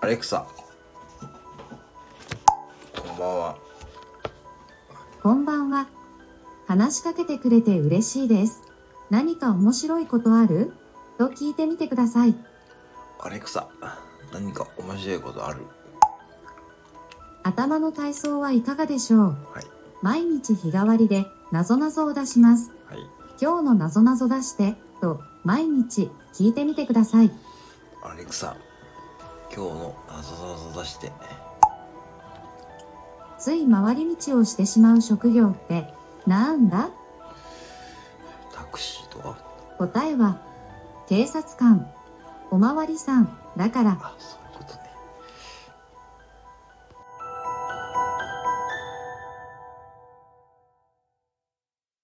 アレクサこんばんはこんばんは。話しかけてくれて嬉しいです。何か面白いことある？と聞いてみてください。アレクサ何か面白いことある？頭の体操はいかがでしょう？はい毎日日替わりでなぞなぞを出します。はい今日のなぞなぞ出してと毎日聞いてみてください。アレクサ今日のなぞなぞ出して。つい回り道をしてしまう職業ってなんだ？タクシーとか？答えは警察官、おまわりさん。だからあそう